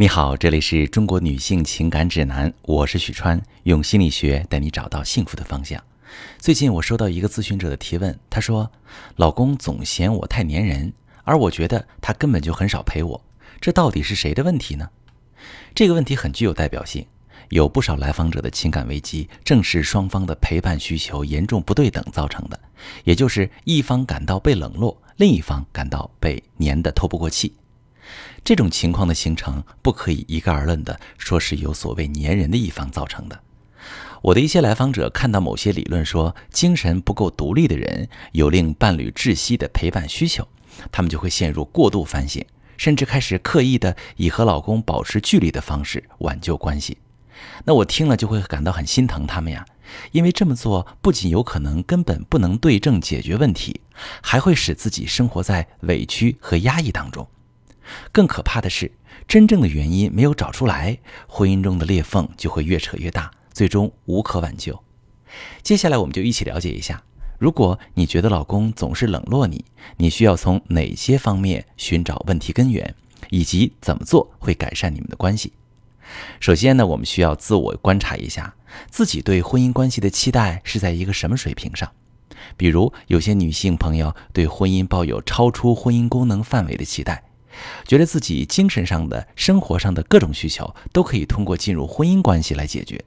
你好，这里是中国女性情感指南，我是许川，用心理学带你找到幸福的方向。最近我收到一个咨询者的提问，他说：“老公总嫌我太粘人，而我觉得他根本就很少陪我，这到底是谁的问题呢？”这个问题很具有代表性，有不少来访者的情感危机正是双方的陪伴需求严重不对等造成的，也就是一方感到被冷落，另一方感到被粘得透不过气。这种情况的形成，不可以一概而论的说是由所谓粘人的一方造成的。我的一些来访者看到某些理论说精神不够独立的人有令伴侣窒息的陪伴需求，他们就会陷入过度反省，甚至开始刻意的以和老公保持距离的方式挽救关系。那我听了就会感到很心疼他们呀，因为这么做不仅有可能根本不能对症解决问题，还会使自己生活在委屈和压抑当中。更可怕的是，真正的原因没有找出来，婚姻中的裂缝就会越扯越大，最终无可挽救。接下来，我们就一起了解一下，如果你觉得老公总是冷落你，你需要从哪些方面寻找问题根源，以及怎么做会改善你们的关系。首先呢，我们需要自我观察一下，自己对婚姻关系的期待是在一个什么水平上。比如，有些女性朋友对婚姻抱有超出婚姻功能范围的期待。觉得自己精神上的、生活上的各种需求都可以通过进入婚姻关系来解决，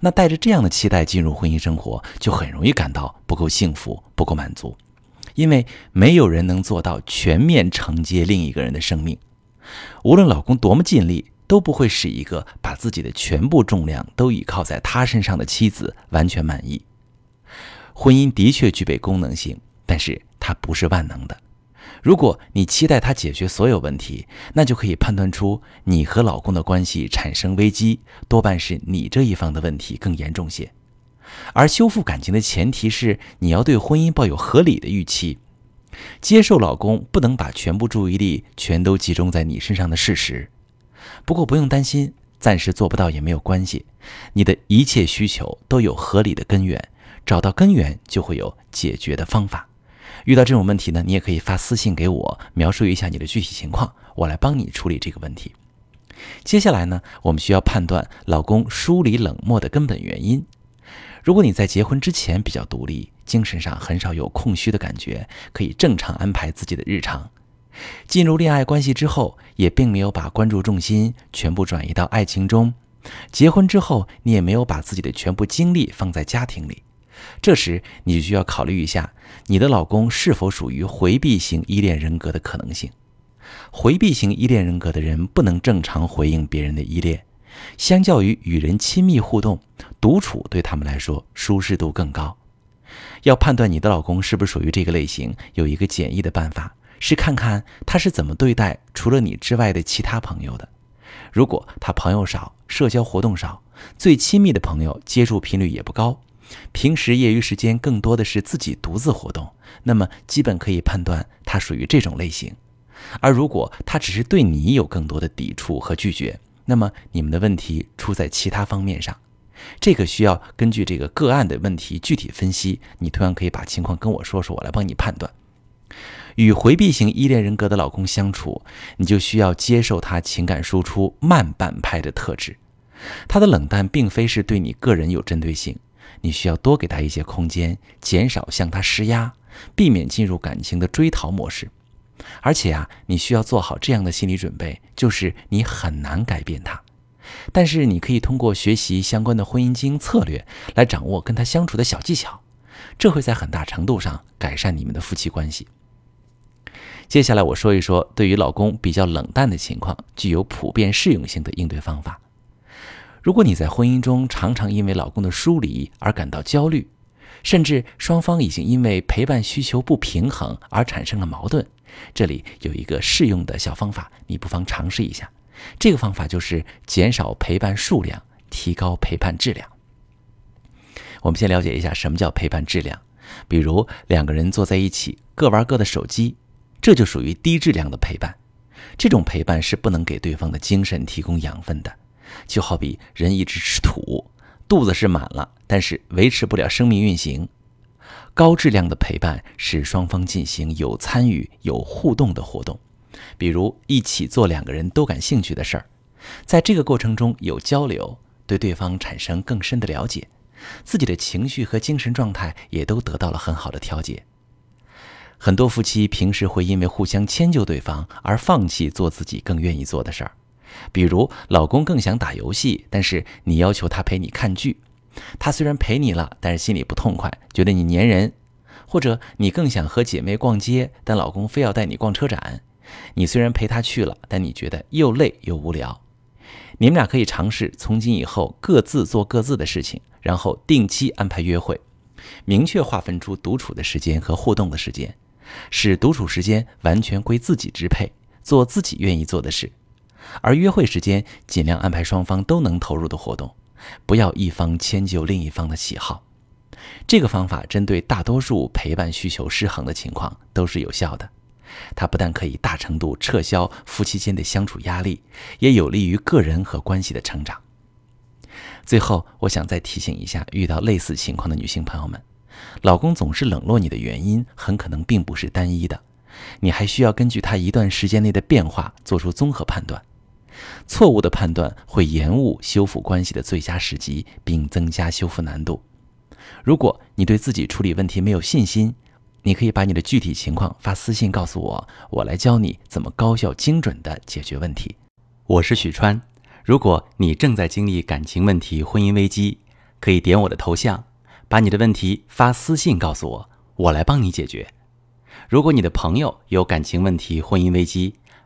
那带着这样的期待进入婚姻生活，就很容易感到不够幸福、不够满足，因为没有人能做到全面承接另一个人的生命。无论老公多么尽力，都不会使一个把自己的全部重量都倚靠在他身上的妻子完全满意。婚姻的确具备功能性，但是它不是万能的。如果你期待他解决所有问题，那就可以判断出你和老公的关系产生危机，多半是你这一方的问题更严重些。而修复感情的前提是你要对婚姻抱有合理的预期，接受老公不能把全部注意力全都集中在你身上的事实。不过不用担心，暂时做不到也没有关系，你的一切需求都有合理的根源，找到根源就会有解决的方法。遇到这种问题呢，你也可以发私信给我，描述一下你的具体情况，我来帮你处理这个问题。接下来呢，我们需要判断老公疏离冷漠的根本原因。如果你在结婚之前比较独立，精神上很少有空虚的感觉，可以正常安排自己的日常。进入恋爱关系之后，也并没有把关注重心全部转移到爱情中。结婚之后，你也没有把自己的全部精力放在家庭里。这时，你就需要考虑一下，你的老公是否属于回避型依恋人格的可能性。回避型依恋人格的人不能正常回应别人的依恋，相较于与人亲密互动，独处对他们来说舒适度更高。要判断你的老公是不是属于这个类型，有一个简易的办法，是看看他是怎么对待除了你之外的其他朋友的。如果他朋友少，社交活动少，最亲密的朋友接触频率也不高。平时业余时间更多的是自己独自活动，那么基本可以判断他属于这种类型。而如果他只是对你有更多的抵触和拒绝，那么你们的问题出在其他方面上。这个需要根据这个个案的问题具体分析。你同样可以把情况跟我说说，我来帮你判断。与回避型依恋人格的老公相处，你就需要接受他情感输出慢半拍的特质。他的冷淡并非是对你个人有针对性。你需要多给他一些空间，减少向他施压，避免进入感情的追逃模式。而且啊，你需要做好这样的心理准备，就是你很难改变他。但是你可以通过学习相关的婚姻经营策略来掌握跟他相处的小技巧，这会在很大程度上改善你们的夫妻关系。接下来我说一说对于老公比较冷淡的情况，具有普遍适用性的应对方法。如果你在婚姻中常常因为老公的疏离而感到焦虑，甚至双方已经因为陪伴需求不平衡而产生了矛盾，这里有一个适用的小方法，你不妨尝试一下。这个方法就是减少陪伴数量，提高陪伴质量。我们先了解一下什么叫陪伴质量。比如两个人坐在一起各玩各的手机，这就属于低质量的陪伴。这种陪伴是不能给对方的精神提供养分的。就好比人一直吃土，肚子是满了，但是维持不了生命运行。高质量的陪伴是双方进行有参与、有互动的活动，比如一起做两个人都感兴趣的事儿，在这个过程中有交流，对对方产生更深的了解，自己的情绪和精神状态也都得到了很好的调节。很多夫妻平时会因为互相迁就对方而放弃做自己更愿意做的事儿，比如老公更想打游戏，但是你要求他陪你看剧，他虽然陪你了，但是心里不痛快，觉得你粘人；或者你更想和姐妹逛街，但老公非要带你逛车展，你虽然陪他去了，但你觉得又累又无聊。你们俩可以尝试从今以后各自做各自的事情，然后定期安排约会，明确划分出独处的时间和互动的时间。使独处时间完全归自己支配，做自己愿意做的事，而约会时间尽量安排双方都能投入的活动，不要一方迁就另一方的喜好。这个方法针对大多数陪伴需求失衡的情况都是有效的。它不但可以大程度撤销夫妻间的相处压力，也有利于个人和关系的成长。最后，我想再提醒一下遇到类似情况的女性朋友们。老公总是冷落你的原因，很可能并不是单一的，你还需要根据他一段时间内的变化做出综合判断。错误的判断会延误修复关系的最佳时机，并增加修复难度。如果你对自己处理问题没有信心，你可以把你的具体情况发私信告诉我，我来教你怎么高效精准地解决问题。我是许川，如果你正在经历感情问题、婚姻危机，可以点我的头像。把你的问题发私信告诉我，我来帮你解决。如果你的朋友有感情问题、婚姻危机，